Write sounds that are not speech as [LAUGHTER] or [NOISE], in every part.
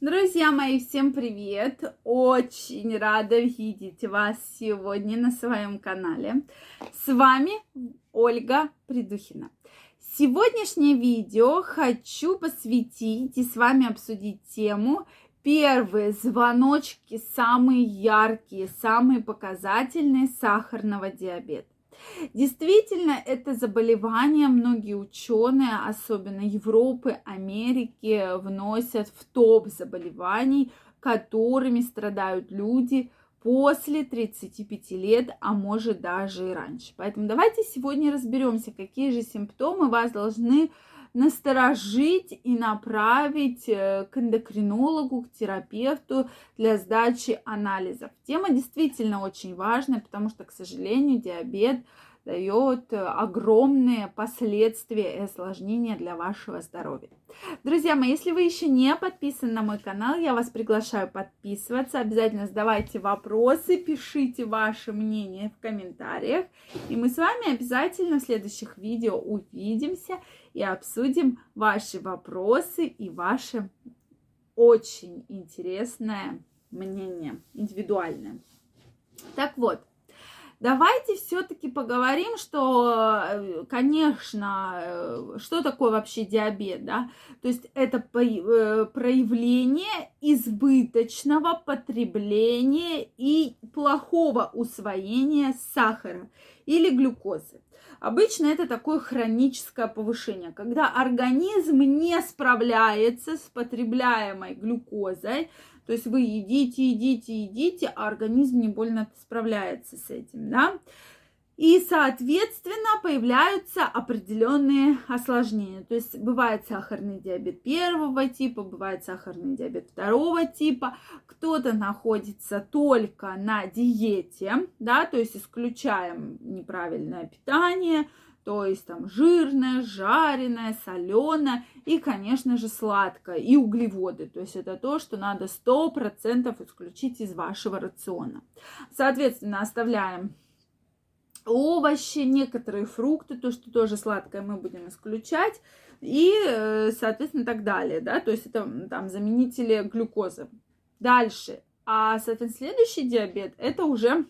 Друзья мои, всем привет! Очень рада видеть вас сегодня на своем канале. С вами Ольга Придухина. Сегодняшнее видео хочу посвятить и с вами обсудить тему первые звоночки, самые яркие, самые показательные сахарного диабета. Действительно, это заболевание многие ученые, особенно Европы, Америки, вносят в топ заболеваний, которыми страдают люди после 35 лет, а может даже и раньше. Поэтому давайте сегодня разберемся, какие же симптомы вас должны насторожить и направить э, к эндокринологу, к терапевту для сдачи анализов. Тема действительно очень важная, потому что, к сожалению, диабет дает огромные последствия и осложнения для вашего здоровья. Друзья мои, если вы еще не подписаны на мой канал, я вас приглашаю подписываться. Обязательно задавайте вопросы, пишите ваше мнение в комментариях. И мы с вами обязательно в следующих видео увидимся и обсудим ваши вопросы и ваше очень интересное мнение, индивидуальное. Так вот, Давайте все-таки поговорим, что, э, конечно, э, что такое вообще диабет, да? То есть это э, проявление избыточного потребления и плохого усвоения сахара или глюкозы. Обычно это такое хроническое повышение, когда организм не справляется с потребляемой глюкозой, то есть вы едите, едите, едите, а организм не больно справляется с этим, да. И, соответственно, появляются определенные осложнения. То есть бывает сахарный диабет первого типа, бывает сахарный диабет второго типа. Кто-то находится только на диете, да, то есть исключаем неправильное питание, то есть там жирное, жареное, соленое и, конечно же, сладкое и углеводы. То есть это то, что надо 100% исключить из вашего рациона. Соответственно, оставляем овощи, некоторые фрукты, то, что тоже сладкое мы будем исключать, и, э, соответственно, так далее, да, то есть это там заменители глюкозы. Дальше, а, соответственно, следующий диабет, это уже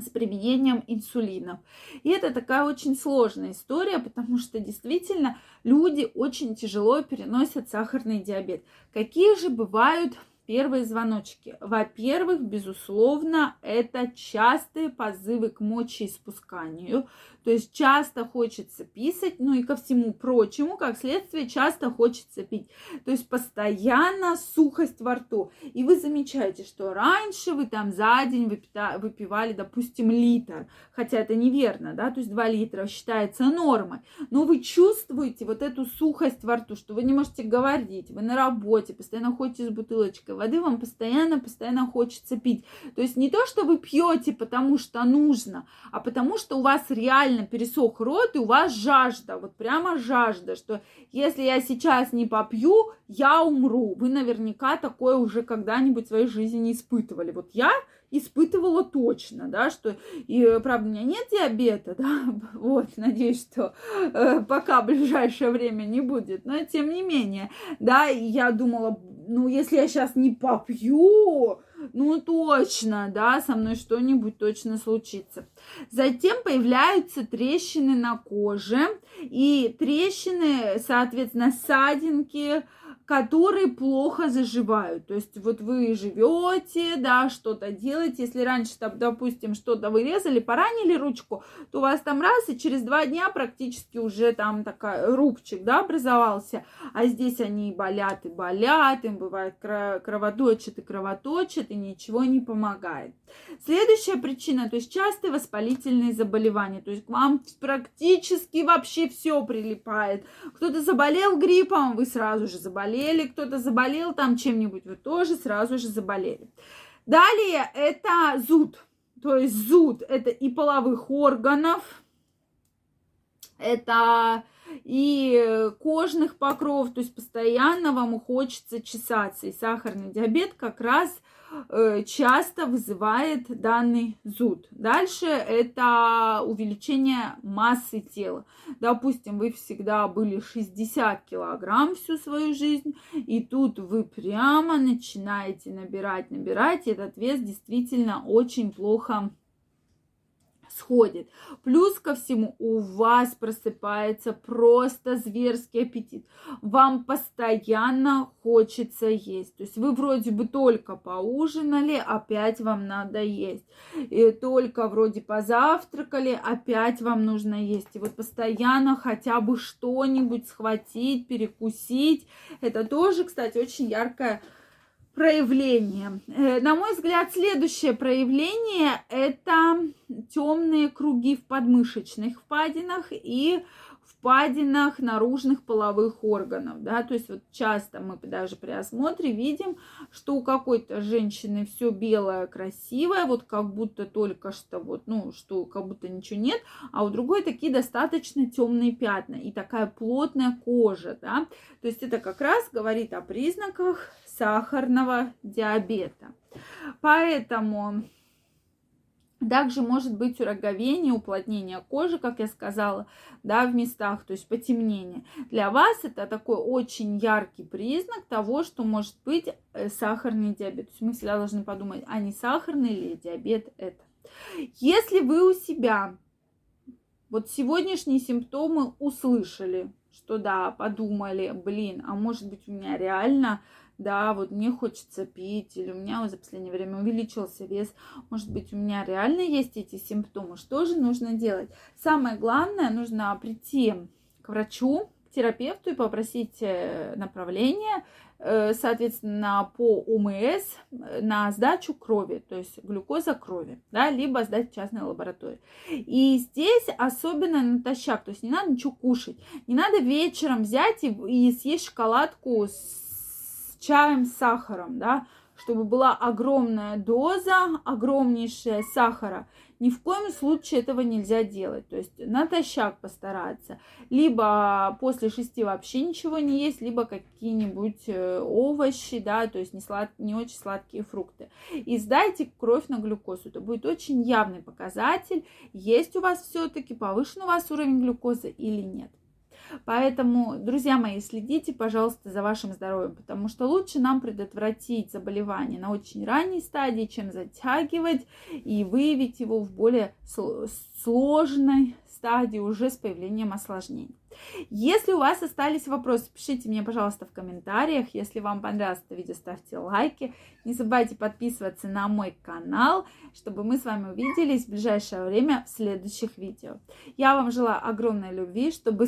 с применением инсулинов. И это такая очень сложная история, потому что действительно люди очень тяжело переносят сахарный диабет. Какие же бывают Первые звоночки. Во-первых, безусловно, это частые позывы к мочеиспусканию. То есть часто хочется писать, ну и ко всему прочему, как следствие, часто хочется пить. То есть постоянно сухость во рту. И вы замечаете, что раньше вы там за день выпивали, допустим, литр. Хотя это неверно, да, то есть 2 литра считается нормой. Но вы чувствуете вот эту сухость во рту, что вы не можете говорить, вы на работе, постоянно ходите с бутылочкой воды вам постоянно-постоянно хочется пить. То есть не то, что вы пьете, потому что нужно, а потому что у вас реально пересох рот и у вас жажда, вот прямо жажда, что если я сейчас не попью, я умру. Вы наверняка такое уже когда-нибудь в своей жизни не испытывали. Вот я испытывала точно, да, что, и, правда, у меня нет диабета, [LAUGHS] да, вот, надеюсь, что э, пока в ближайшее время не будет, но тем не менее, да, я думала, ну, если я сейчас не попью, ну, точно, да, со мной что-нибудь точно случится. Затем появляются трещины на коже, и трещины, соответственно, ссадинки, которые плохо заживают. То есть вот вы живете, да, что-то делаете. Если раньше, там, допустим, что-то вырезали, поранили ручку, то у вас там раз, и через два дня практически уже там такая рубчик, да, образовался. А здесь они и болят, и болят, им бывает кровоточит и кровоточит, и ничего не помогает. Следующая причина, то есть частые воспалительные заболевания. То есть к вам практически вообще все прилипает. Кто-то заболел гриппом, вы сразу же заболели заболели, кто-то заболел там чем-нибудь, вы тоже сразу же заболели. Далее это зуд. То есть зуд это и половых органов, это и кожных покровов, то есть постоянно вам хочется чесаться. И сахарный диабет как раз Э, часто вызывает данный зуд. Дальше это увеличение массы тела. Допустим, вы всегда были 60 килограмм всю свою жизнь, и тут вы прямо начинаете набирать, набирать, и этот вес действительно очень плохо сходит. Плюс ко всему у вас просыпается просто зверский аппетит. Вам постоянно хочется есть. То есть вы вроде бы только поужинали, опять вам надо есть. И только вроде позавтракали, опять вам нужно есть. И вот постоянно хотя бы что-нибудь схватить, перекусить. Это тоже, кстати, очень яркая проявление. Э, на мой взгляд, следующее проявление – это темные круги в подмышечных впадинах и впадинах наружных половых органов, да, то есть вот часто мы даже при осмотре видим, что у какой-то женщины все белое, красивое, вот как будто только что вот, ну, что как будто ничего нет, а у другой такие достаточно темные пятна и такая плотная кожа, да, то есть это как раз говорит о признаках сахарного диабета. Поэтому также может быть уроговение, уплотнение кожи, как я сказала, да, в местах, то есть потемнение. Для вас это такой очень яркий признак того, что может быть э, сахарный диабет. То есть мы всегда должны подумать, а не сахарный или диабет это. Если вы у себя вот сегодняшние симптомы услышали, что да, подумали, блин, а может быть у меня реально да, вот мне хочется пить, или у меня за последнее время увеличился вес, может быть, у меня реально есть эти симптомы, что же нужно делать? Самое главное, нужно прийти к врачу, к терапевту и попросить э, направление, э, соответственно, по УМС э, на сдачу крови, то есть глюкоза крови, да, либо сдать в частной лаборатории. И здесь особенно натощак, то есть не надо ничего кушать, не надо вечером взять и, и съесть шоколадку с чаем с сахаром, да, чтобы была огромная доза, огромнейшая сахара. Ни в коем случае этого нельзя делать. То есть натощак постараться. Либо после шести вообще ничего не есть, либо какие-нибудь э, овощи, да, то есть не, слад... не очень сладкие фрукты. И сдайте кровь на глюкозу. Это будет очень явный показатель, есть у вас все-таки повышен у вас уровень глюкозы или нет. Поэтому, друзья мои, следите, пожалуйста, за вашим здоровьем, потому что лучше нам предотвратить заболевание на очень ранней стадии, чем затягивать и выявить его в более сложной стадии уже с появлением осложнений. Если у вас остались вопросы, пишите мне, пожалуйста, в комментариях. Если вам понравилось это видео, ставьте лайки. Не забывайте подписываться на мой канал, чтобы мы с вами увиделись в ближайшее время в следующих видео. Я вам желаю огромной любви, чтобы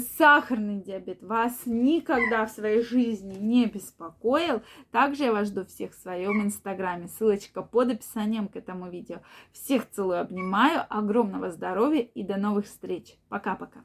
сахарный диабет вас никогда в своей жизни не беспокоил. Также я вас жду всех в своем инстаграме. Ссылочка под описанием к этому видео. Всех целую, обнимаю, огромного здоровья и до новых встреч. Пока-пока.